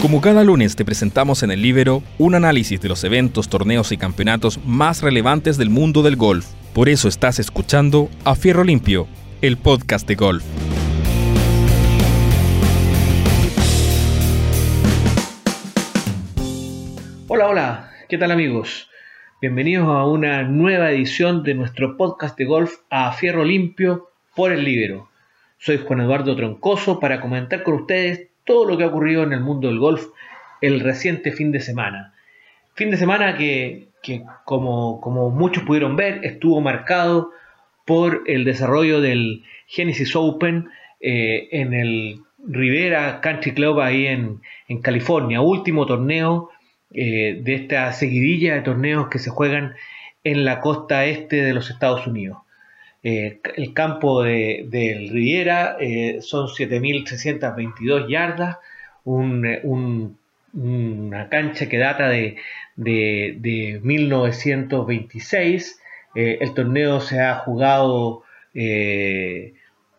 Como cada lunes te presentamos en el Libero un análisis de los eventos, torneos y campeonatos más relevantes del mundo del golf. Por eso estás escuchando A Fierro Limpio, el podcast de golf. Hola, hola, ¿qué tal amigos? Bienvenidos a una nueva edición de nuestro podcast de golf A Fierro Limpio por el Libero. Soy Juan Eduardo Troncoso para comentar con ustedes todo lo que ha ocurrido en el mundo del golf el reciente fin de semana. Fin de semana que, como, como, muchos pudieron ver, estuvo marcado por el desarrollo del Genesis Open eh, en el Rivera Country Club ahí en, California, último torneo eh, de esta seguidilla de torneos que se juegan en la costa este de los Estados Unidos. Eh, el campo de, del Riviera eh, son 7.322 yardas, una cancha que data de, 1926. Eh, el torneo se ha jugado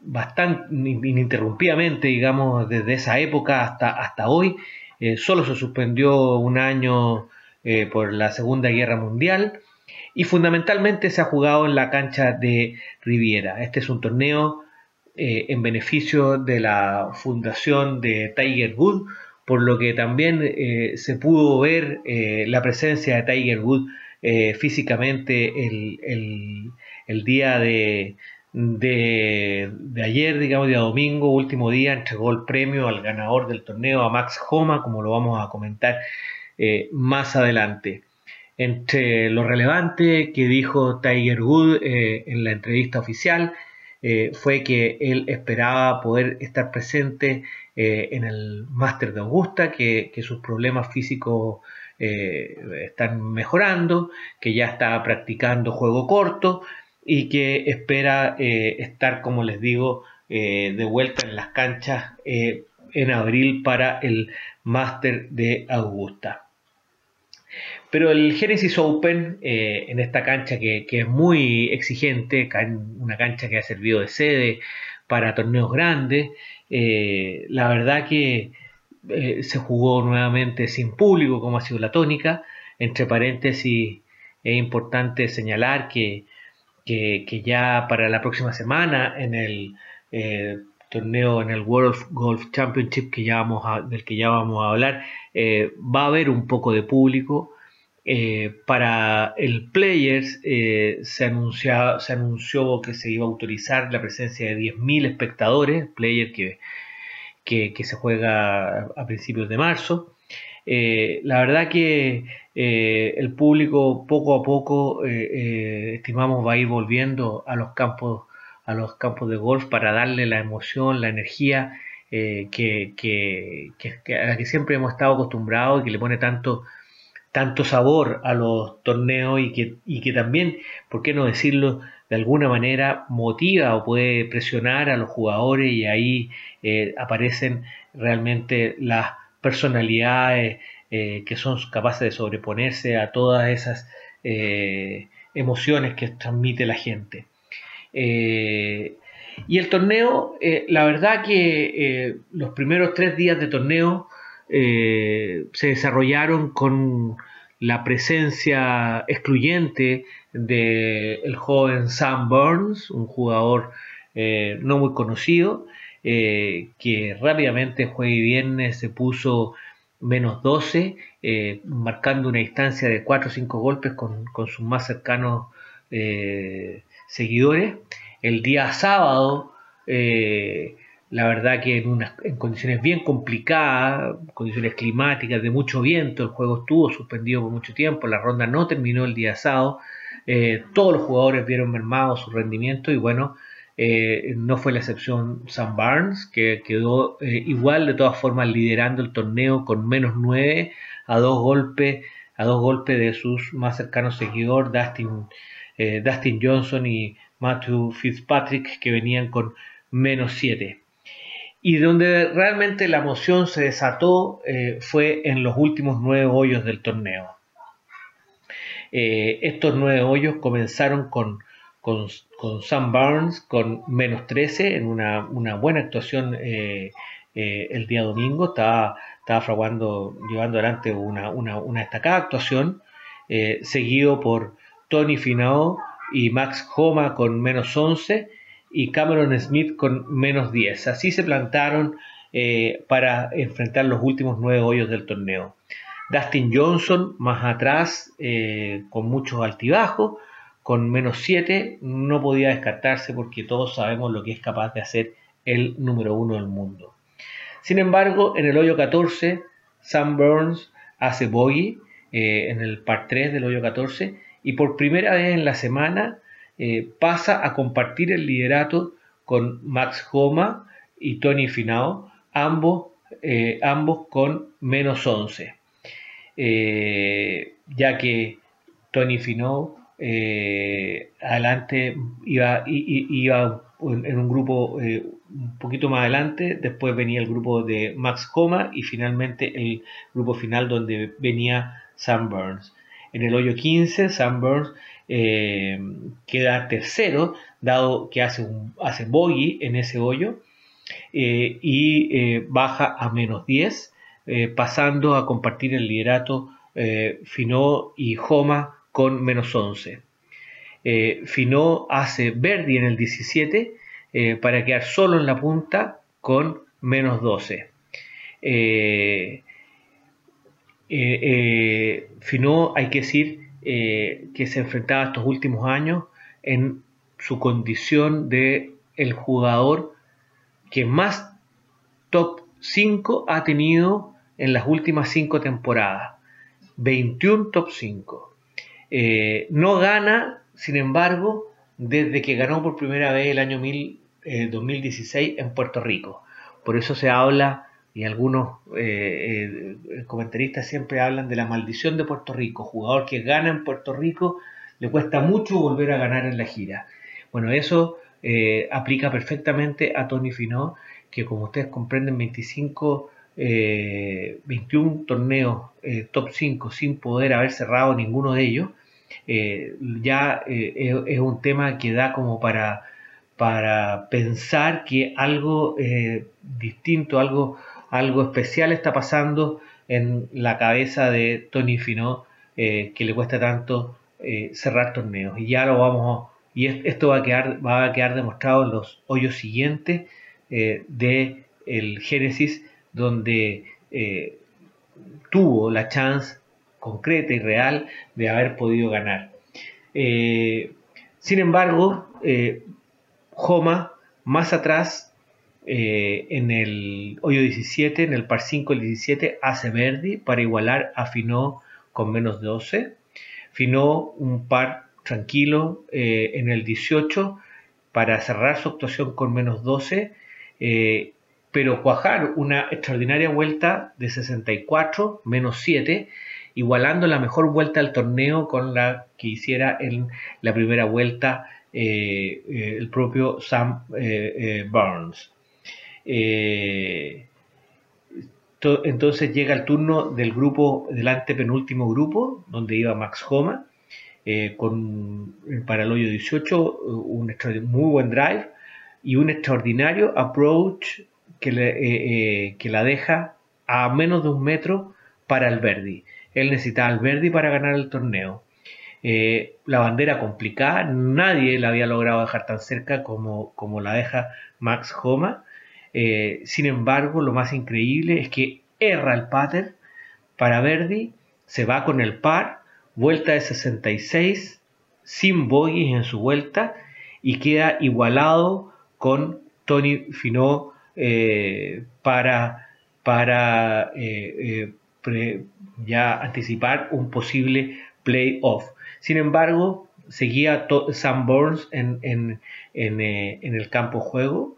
bastante ininterrumpidamente, digamos, desde esa época hasta, hasta hoy. solo se suspendió un año por la Segunda Guerra Mundial y fundamentalmente se ha jugado en la cancha de Riviera. Este es un torneo eh, en beneficio de la fundación de Tiger Wood, por lo que también eh, se pudo ver eh, la presencia de Tiger Wood físicamente el, día de, de, ayer, digamos, día domingo, último día, entregó el premio al ganador del torneo, a Max Homa, como lo vamos a comentar más adelante. Entre lo relevante que dijo Tiger Wood eh, en la entrevista oficial eh, fue que él esperaba poder estar presente eh, en el Máster de Augusta, que, sus problemas físicos están mejorando, que ya está practicando juego corto y que espera estar, como les digo, de vuelta en las canchas en abril para el Máster de Augusta. Pero el Genesis Open, eh, en esta cancha que, es muy exigente, una cancha que ha servido de sede para torneos grandes, eh, la verdad que eh, se jugó nuevamente sin público, como ha sido la tónica. Entre paréntesis, es importante señalar que, que, ya para la próxima semana en el torneo, en el World Golf Championship que ya vamos del que ya vamos a hablar, va a haber un poco de público. Eh, para el Players eh, se, anunció, que se iba a autorizar la presencia de 10.000 espectadores, Player que, que, se juega a principios de marzo. Eh, la verdad que el público poco a poco estimamos va a ir volviendo a los campos a los campos de golf para darle la emoción, la energía que, a la que siempre hemos estado acostumbrados y que le pone tanto tanto sabor a los torneos y que, y que también, ¿por qué no decirlo? De alguna manera motiva o puede presionar a los jugadores y ahí eh, aparecen realmente las personalidades eh, que son capaces de sobreponerse a todas esas eh, emociones que transmite la gente. y el torneo, la verdad que los primeros tres días de torneo eh, se desarrollaron con la presencia excluyente del joven Sam Burns, un jugador eh, no muy conocido, eh, que rápidamente jueves y viernes se puso menos 12, marcando una distancia de 4 o 5 golpes con, con sus más cercanos seguidores. El día sábado la verdad que en, unas, en condiciones bien complicadas, condiciones climáticas, de mucho viento, el juego estuvo suspendido por mucho tiempo, la ronda no terminó el día sábado, eh, todos los jugadores vieron mermado su rendimiento y bueno, eh, no fue la excepción Sam Barnes, que quedó eh, igual de todas formas liderando el torneo con menos 9 a dos golpes, a dos golpes de sus más cercanos seguidores, Dustin, Dustin Johnson y Matthew Fitzpatrick, que venían con menos 7 y donde realmente la emoción se desató eh, fue en los últimos nueve hoyos del torneo. Eh, estos nueve hoyos comenzaron con, con, Sam Barnes con menos 13 en una, buena actuación eh, el día domingo. Estaba, estaba fraguando, llevando adelante una, una, destacada actuación, seguido por Tony Finao y Max Homa con menos 11 y Cameron Smith con menos 10. Así se plantaron eh, para enfrentar los últimos nueve hoyos del torneo. Dustin Johnson más atrás eh, con muchos altibajos, con menos 7, no podía descartarse porque todos sabemos lo que es capaz de hacer el número uno del mundo. Sin embargo, en el hoyo 14, Sam Burns hace bogey eh, en el par 3 del hoyo 14 y por primera vez en la semana pasa a compartir el liderato con Max Homa y Tony Finao ambos, eh, ambos con menos 11, eh, ya que Tony Finau eh, adelante iba, iba en un grupo un poquito más adelante, después venía el grupo de Max Coma y finalmente el grupo final donde venía Sam Burns. En el hoyo 15, Sam Burns queda tercero, dado que hace, un, hace bogey en ese hoyo eh, y eh, baja a menos 10, eh, pasando a compartir el liderato Finó y Joma con menos 11. Finó hace Verdi en el 17 para quedar solo en la punta con menos 12. Finó, hay que decir que se enfrentaba estos últimos años en su condición de el jugador que más top 5 ha tenido en las últimas 5 temporadas. 21 top 5. Eh, no gana, sin embargo, desde que ganó por primera vez el año 2016 eh, en Puerto Rico. Por eso se habla, y algunos eh, comentaristas siempre hablan de la maldición de Puerto Rico. Jugador que gana en Puerto Rico le cuesta mucho volver a ganar en la gira. Bueno, eso eh, aplica perfectamente a Tony Finau, que como ustedes comprenden, 25, 21 eh, torneos eh, top 5 sin poder haber cerrado ninguno de ellos, ya es, un tema que da como para, para pensar que algo distinto, algo, algo especial está pasando en la cabeza de Tony Finau, que le cuesta tanto cerrar torneos. Y ya lo vamos y esto va a quedar, va a quedar demostrado en los hoyos siguientes eh, de el Génesis, donde eh, tuvo la chance concreta y real de haber podido ganar. Eh, sin embargo, Joma más atrás en el hoyo 17, en el par 5 el 17, hace Verdi para igualar a Finó con menos 12. Finó un par tranquilo eh, en el 18 para cerrar su actuación con menos 12, eh, pero cuajar una extraordinaria vuelta de 64, menos 7, igualando la mejor vuelta del torneo con la que hiciera en la primera vuelta eh, el propio Sam Burns. Entonces llega el turno del grupo, del antepenúltimo grupo, donde iba Max Homa, eh, con, para el hoyo 18 un muy buen drive y un extraordinario approach que, eh, eh, la deja a menos de un metro para el Verdi. Él necesitaba al Verdi para ganar el torneo. la bandera complicada, nadie la había logrado dejar tan cerca como, como la deja Max Homa. Sin embargo, lo más increíble es que erra el pater para Verdi, se va con el par vuelta de 66, sin bogies en su vuelta y queda igualado con Tony Finot eh, para, para eh, eh, ya anticipar un posible playoff. Sin embargo, seguía Sam Burns en, en, el campo juego,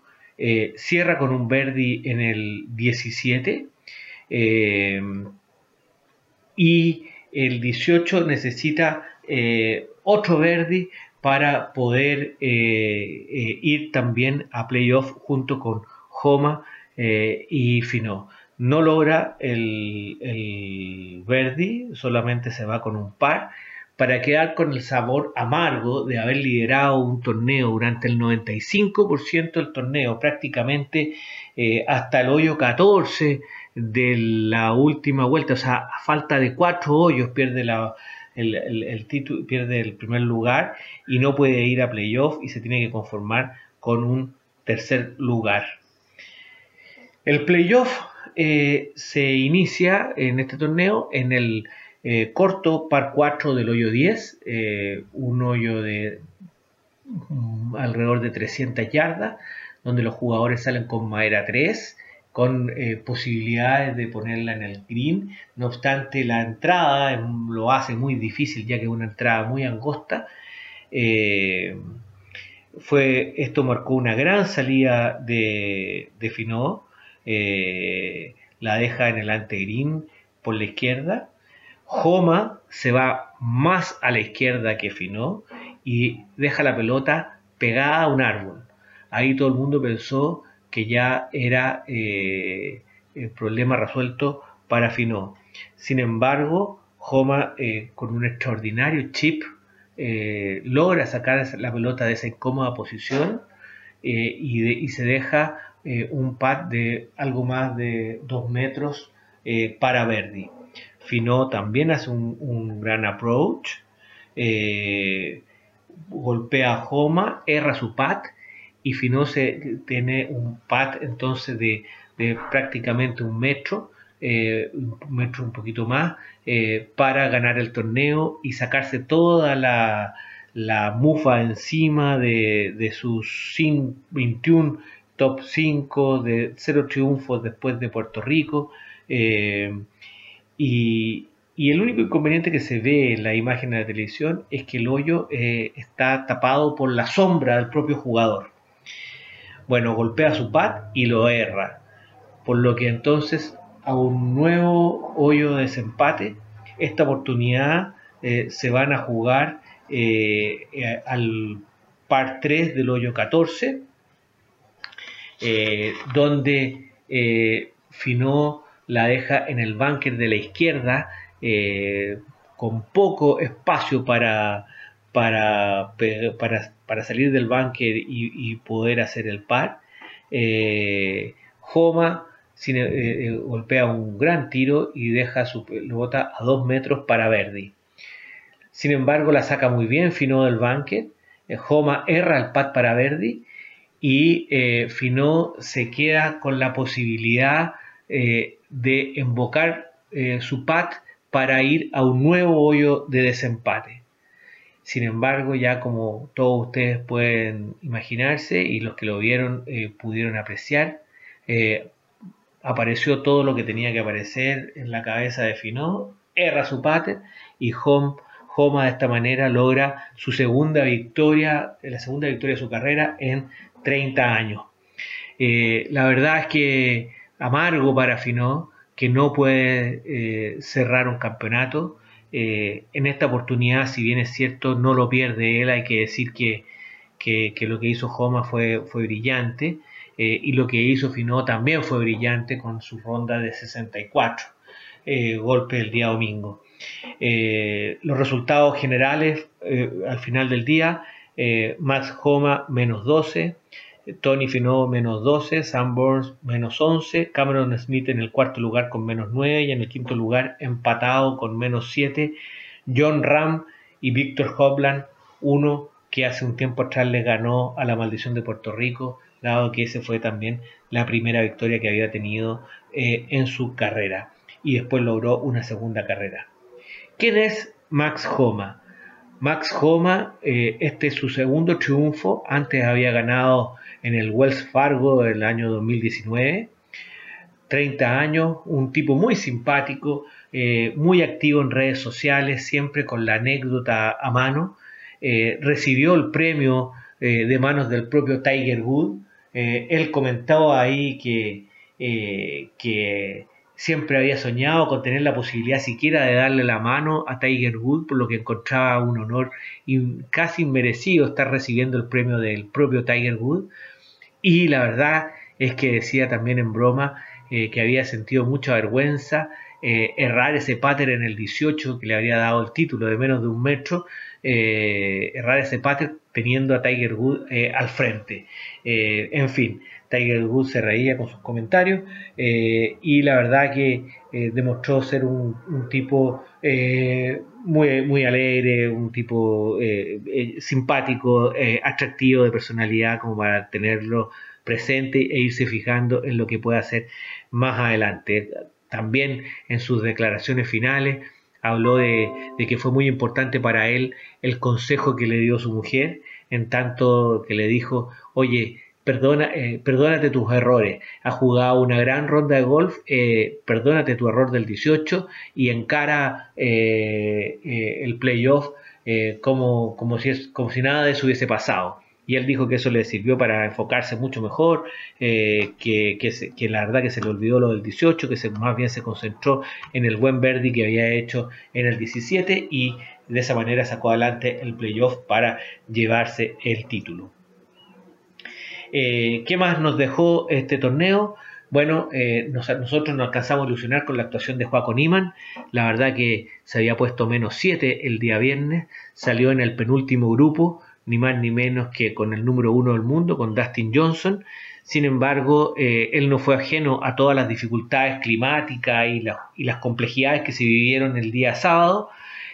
cierra con un Verdi en el 17 y el 18 necesita eh, otro Verdi para poder eh, eh, ir también a playoff junto con Homa y Fino. No logra el, el, Verdi, solamente se va con un par para quedar con el sabor amargo de haber liderado un torneo durante el 95% del torneo, prácticamente hasta el hoyo 14 de la última vuelta, o sea, a falta de cuatro hoyos pierde la, el, título, pierde el primer lugar y no puede ir a playoff y se tiene que conformar con un tercer lugar. El playoff eh, se inicia en este torneo en el eh, corto par 4 del hoyo 10, eh, un hoyo de mm, alrededor de 300 yardas, donde los jugadores salen con madera 3 con posibilidades de ponerla en el green. No obstante, la entrada lo hace muy difícil ya que es una entrada muy angosta. fue, esto marcó una gran salida de, de Finot eh, la deja en el antegrín por la izquierda. Joma se va más a la izquierda que Finó y deja la pelota pegada a un árbol. Ahí todo el mundo pensó que ya era eh, el problema resuelto para Finó. Sin embargo, Joma eh, con un extraordinario chip logra sacar la pelota de esa incómoda posición y, se deja eh, un pad de algo más de 2 metros eh, para Verdi. Finó también hace un, gran approach, eh, golpea a Homa, erra su pad y Finó se, tiene un pad entonces de, prácticamente un metro, un metro un poquito más, para ganar el torneo y sacarse toda la, mufa encima de, de sus 21 top 5 de cero triunfos después de Puerto Rico. Eh, y, el único inconveniente que se ve en la imagen de la televisión es que el hoyo eh, está tapado por la sombra del propio jugador. Bueno, golpea su pad y lo erra. Por lo que entonces a un nuevo hoyo de desempate, esta oportunidad eh, se van a jugar al par 3 del hoyo 14 eh, donde eh, Finó la deja en el bunker de la izquierda eh, con poco espacio para, para, para, salir del bunker y, poder hacer el par. Homa golpea un gran tiro y deja su pelota a dos metros para Verdi. Sin embargo, la saca muy bien Finó del bunker. Homa erra el pad para Verdi y eh, Finó se queda con la posibilidad eh, de invocar eh, su pat para ir a un nuevo hoyo de desempate. Sin embargo, ya como todos ustedes pueden imaginarse y los que lo vieron pudieron apreciar, apareció todo lo que tenía que aparecer en la cabeza de Finó, erra su pate y Homa de esta manera logra su segunda victoria, la segunda victoria de su carrera en 30 años. Eh, la verdad es que amargo para Finó, que no puede eh, cerrar un campeonato. Eh, en esta oportunidad, si bien es cierto, no lo pierde él, hay que decir que, lo que hizo Joma fue, fue brillante y lo que hizo Finó también fue brillante con su ronda de 64 golpe el día domingo. los resultados generales al final del día eh, Max Homa menos 12, Tony Finot menos 12, Sam Burns menos 11, Cameron Smith en el cuarto lugar con menos 9 y en el quinto lugar empatado con menos 7, John Ram y Víctor Hopland, uno que hace un tiempo atrás le ganó a la maldición de Puerto Rico, dado que ese fue también la primera victoria que había tenido eh, en su carrera y después logró una segunda carrera. ¿Quién es Max Homa? Max Homa, eh, este es su segundo triunfo, antes había ganado en el Wells Fargo del año 2019, 30 años, un tipo muy simpático, eh, muy activo en redes sociales, siempre con la anécdota a mano, eh, recibió el premio de manos del propio Tiger Wood, él comentó ahí que, que Siempre había soñado con tener la posibilidad siquiera de darle la mano a Tiger Woods, por lo que encontraba un honor casi inmerecido estar recibiendo el premio del propio Tiger Woods. Y la verdad es que decía también en broma eh, que había sentido mucha vergüenza eh, errar ese pater en el 18 que le habría dado el título de menos de un metro, eh, errar ese pater teniendo a Tiger Woods al frente. en fin, Tiger Woods se reía con sus comentarios y la verdad que demostró ser un, tipo muy, muy alegre, un tipo simpático, atractivo de personalidad como para tenerlo presente e irse fijando en lo que puede hacer más adelante. También en sus declaraciones finales habló de, que fue muy importante para él el consejo que le dio su mujer, en tanto que le dijo, oye, perdona, eh, perdónate tus errores, has jugado una gran ronda de golf, eh, perdónate tu error del 18 y encara eh, el playoff como, como, si como si nada de eso hubiese pasado y él dijo que eso le sirvió para enfocarse mucho mejor, eh, que, que, la verdad que se le olvidó lo del 18, que se, más bien se concentró en el buen Verdi que había hecho en el 17 y de esa manera sacó adelante el playoff para llevarse el título. Eh, ¿Qué más nos dejó este torneo? Bueno, eh, nosotros nos alcanzamos a ilusionar con la actuación de Joaquín Iman. La verdad que se había puesto menos 7 el día viernes, salió en el penúltimo grupo ni más ni menos que con el número uno del mundo, con Dustin Johnson. Sin embargo, eh, él no fue ajeno a todas las dificultades climáticas y, las complejidades que se vivieron el día sábado.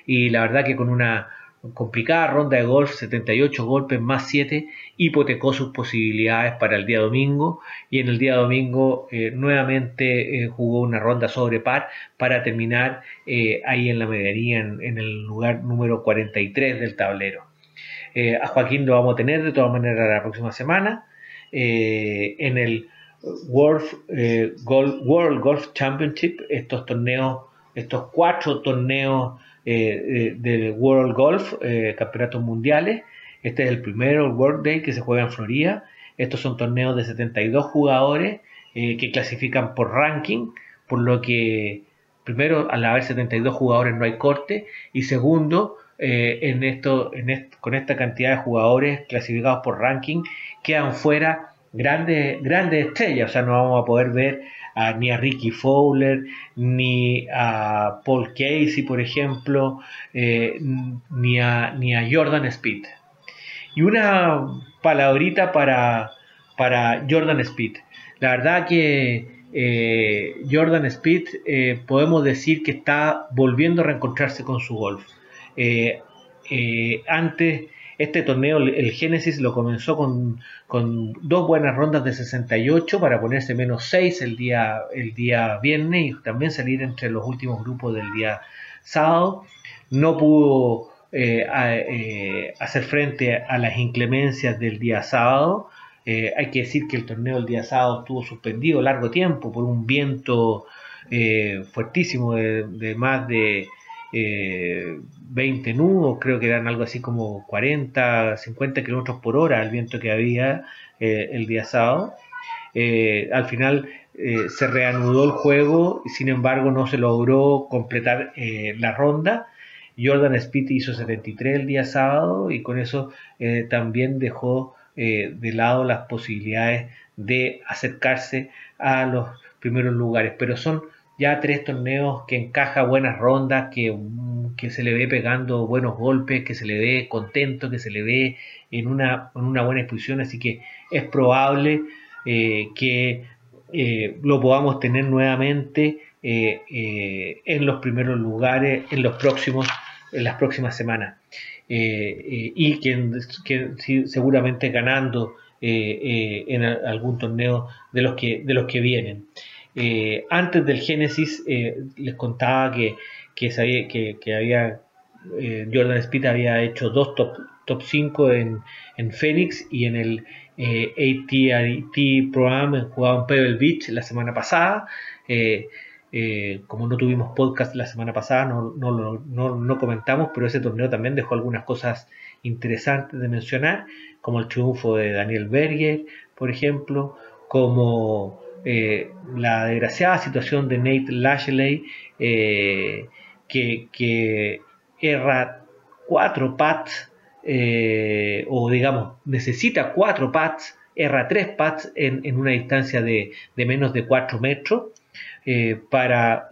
Y la verdad que con una complicada ronda de golf, 78 golpes más 7, hipotecó sus posibilidades para el día domingo. Y en el día domingo eh, nuevamente eh, jugó una ronda sobre par para terminar ahí en la medianía, en el lugar número 43 del tablero. Eh, a Joaquín lo vamos a tener de todas maneras la próxima semana. Eh, en el World, eh, Golf, World Golf Championship, estos torneos, estos cuatro torneos del World Golf, campeonatos mundiales. Este es el primero, World Day, que se juega en Florida. Estos son torneos de 72 jugadores que clasifican por ranking, por lo que primero, al haber 72 jugadores no hay corte, y segundo, eh, en esto, en con esta cantidad de jugadores clasificados por ranking, quedan fuera grandes, grandes estrellas. O sea, no vamos a poder ver ni a Ricky Fowler, ni a Paul Casey, por ejemplo, eh, ni, a, ni a Jordan Speed. Y una palabrita para, para Jordan Speed. La verdad que eh, Jordan Speed podemos decir que está volviendo a reencontrarse con su golf. Eh, eh, antes, este torneo, el Génesis, lo comenzó con, dos buenas rondas de 68 para ponerse menos 6 el día, el día viernes y también salir entre los últimos grupos del día sábado. No pudo eh, hacer frente a las inclemencias del día sábado. hay que decir que el torneo del día sábado estuvo suspendido largo tiempo por un viento fuertísimo de, más de 20 nudos, creo que eran algo así como 40, 50 kilómetros por hora el viento que había eh, el día sábado. Eh, al final eh, se reanudó el juego, sin embargo no se logró completar la ronda. Jordan Speed hizo 73 el día sábado y con eso también dejó de lado las posibilidades de acercarse a los primeros lugares. Pero son ya tres torneos que encaja buenas rondas, que, que, se le ve pegando buenos golpes, que se le ve contento, que se le ve en una, en una buena exposición, así que es probable eh, que eh, lo podamos tener nuevamente eh, en los primeros lugares en los próximos en las próximas semanas. Y que, que, seguramente ganando en algún torneo de los que de los que vienen eh, antes del Génesis eh, les contaba que, que, sabía, que, había eh, Jordan Speed había hecho dos top, top 5 en, en Phoenix y en el AT&T Program jugado en Pebble Beach la semana pasada. como no tuvimos podcast la semana pasada, no, no, no, no, comentamos, pero ese torneo también dejó algunas cosas interesantes de mencionar, como el triunfo de Daniel Berger, por ejemplo, como eh, la desgraciada situación de Nate Lashley, eh, que, erra cuatro pads, eh, o digamos, necesita cuatro pads, erra tres pads en, una distancia de, menos de 4 metros, para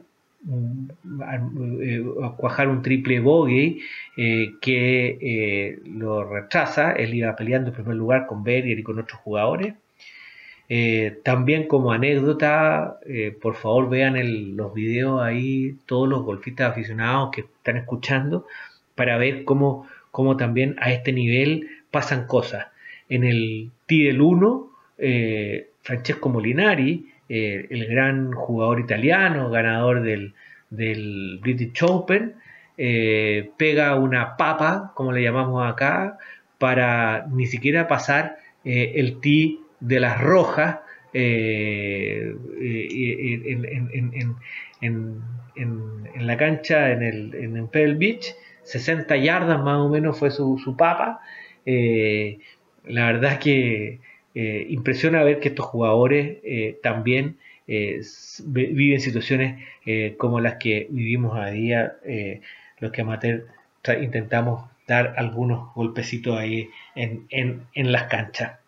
cuajar un triple bogey que lo retrasa. Él iba peleando en primer lugar con Berger y con otros jugadores. También como anécdota, por favor vean los videos ahí, todos los golfistas aficionados que están escuchando, para ver cómo, también a este nivel pasan cosas. En el del 1, eh, Francesco Molinari, eh, el gran jugador italiano, ganador del, British Open, eh, pega una papa, como le llamamos acá, para ni siquiera pasar el tee de las rojas en, la cancha en el en Pebble Beach 60 yardas más o menos fue su, papa. Eh, la verdad es que eh, impresiona ver que estos jugadores eh, también viven situaciones como las que vivimos a día, los que amateur intentamos dar algunos golpecitos ahí en, las canchas.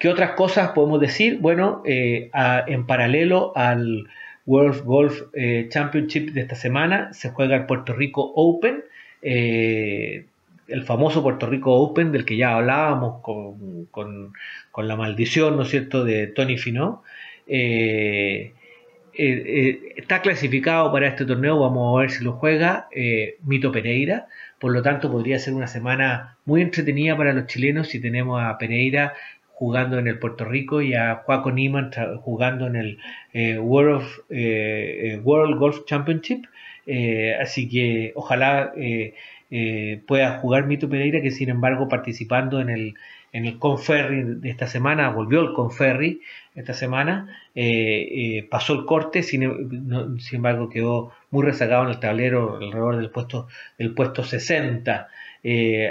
¿Qué otras cosas podemos decir? Bueno, en paralelo al World Golf eh, Championship de esta semana se juega el Puerto Rico Open, eh, el famoso Puerto Rico Open del que ya hablábamos con, la maldición, ¿no es cierto?, de Tony Finó. Eh, está clasificado para este torneo, vamos a ver si lo juega Mito Pereira, por lo tanto podría ser una semana muy entretenida para los chilenos si tenemos a Pereira jugando en el Puerto Rico y a Juaco Niemann jugando en el eh, World, eh, eh, World Golf Championship. así que ojalá pueda jugar Mito Pereira, que sin embargo participando en el, en el Conferry de esta semana, volvió el Conferry esta semana, pasó el corte, sin, sin, embargo quedó muy rezagado en el tablero alrededor del puesto, del puesto 60.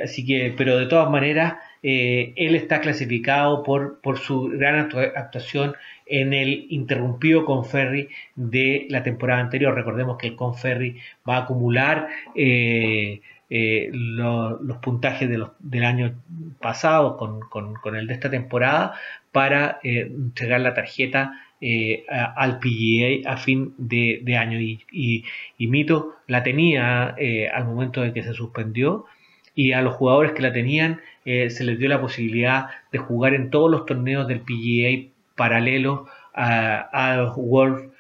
así que, pero de todas maneras, eh, él está clasificado por, su gran actuación en el interrumpido Conferry de la temporada anterior. Recordemos que el Conferry va a acumular eh, eh, los puntajes del año pasado con, el de esta temporada para entregar la tarjeta al PGA a fin de, año. Y, y, Mito la tenía al momento de que se suspendió y a los jugadores que la tenían eh, se les dio la posibilidad de jugar en todos los torneos del PGA paralelo a, World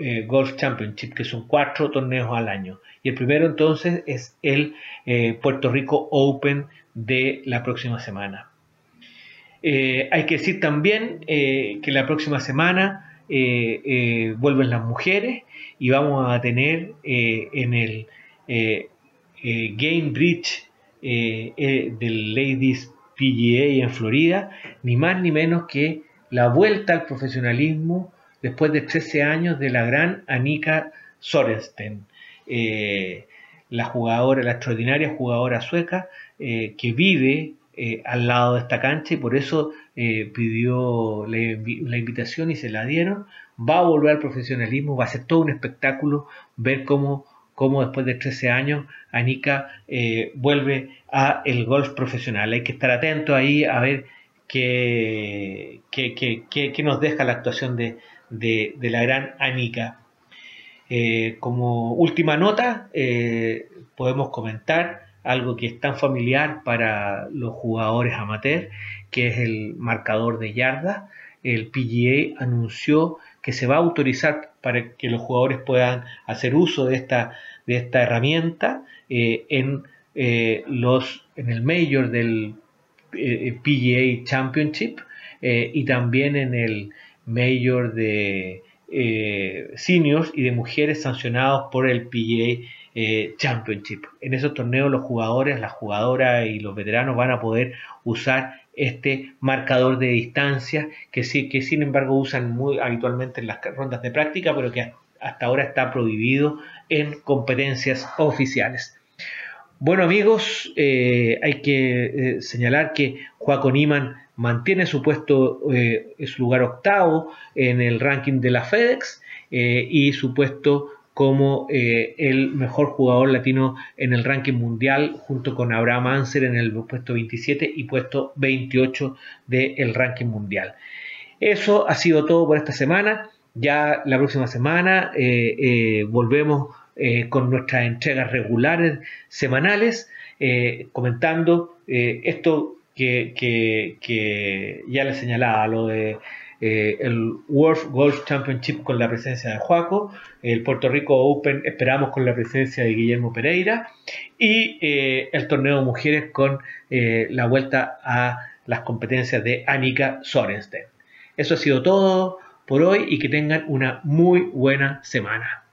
eh, Golf Championship, que son cuatro torneos al año. Y el primero entonces es el eh, Puerto Rico Open de la próxima semana. hay que decir también que la próxima semana vuelven las mujeres y vamos a tener en el Game Bridge eh, eh, del Ladies PGA en Florida, ni más ni menos que la vuelta al profesionalismo después de 13 años de la gran Annika Sorensen, eh, la jugadora, la extraordinaria jugadora sueca que vive al lado de esta cancha y por eso pidió la, invitación y se la dieron. Va a volver al profesionalismo, va a ser todo un espectáculo ver cómo cómo después de 13 años Anika eh, vuelve a el golf profesional. Hay que estar atento ahí a ver qué, qué, nos deja la actuación de, la gran Anika. Eh, como última nota, eh, podemos comentar algo que es tan familiar para los jugadores amateurs, que es el marcador de yardas. El PGA anunció que se va a autorizar para que los jugadores puedan hacer uso de esta, de esta herramienta eh, en, eh, los, en el Major del eh, PGA Championship y también en el Major de Seniors y de mujeres sancionados por el PGA Championship. En esos torneos los jugadores, las jugadoras y los veteranos van a poder usar este marcador de distancia que, sí, que sin embargo usan muy habitualmente en las rondas de práctica, pero que hasta ahora está prohibido en competencias oficiales. Bueno amigos, eh, hay que eh, señalar que Joaco Niman mantiene su puesto, eh, su lugar octavo en el ranking de la FedEx y su puesto como eh, el mejor jugador latino en el ranking mundial, junto con Abraham Anser en el puesto 27 y puesto 28 del ranking mundial. Eso ha sido todo por esta semana. ya la próxima semana volvemos con nuestras entregas regulares semanales, comentando esto que, ya le señalaba, lo de eh, el World Golf Championship con la presencia de Juaco, el Puerto Rico Open esperamos con la presencia de Guillermo Pereira y eh, el torneo de mujeres con eh, la vuelta a las competencias de Annika Sorensen. Eso ha sido todo por hoy y que tengan una muy buena semana.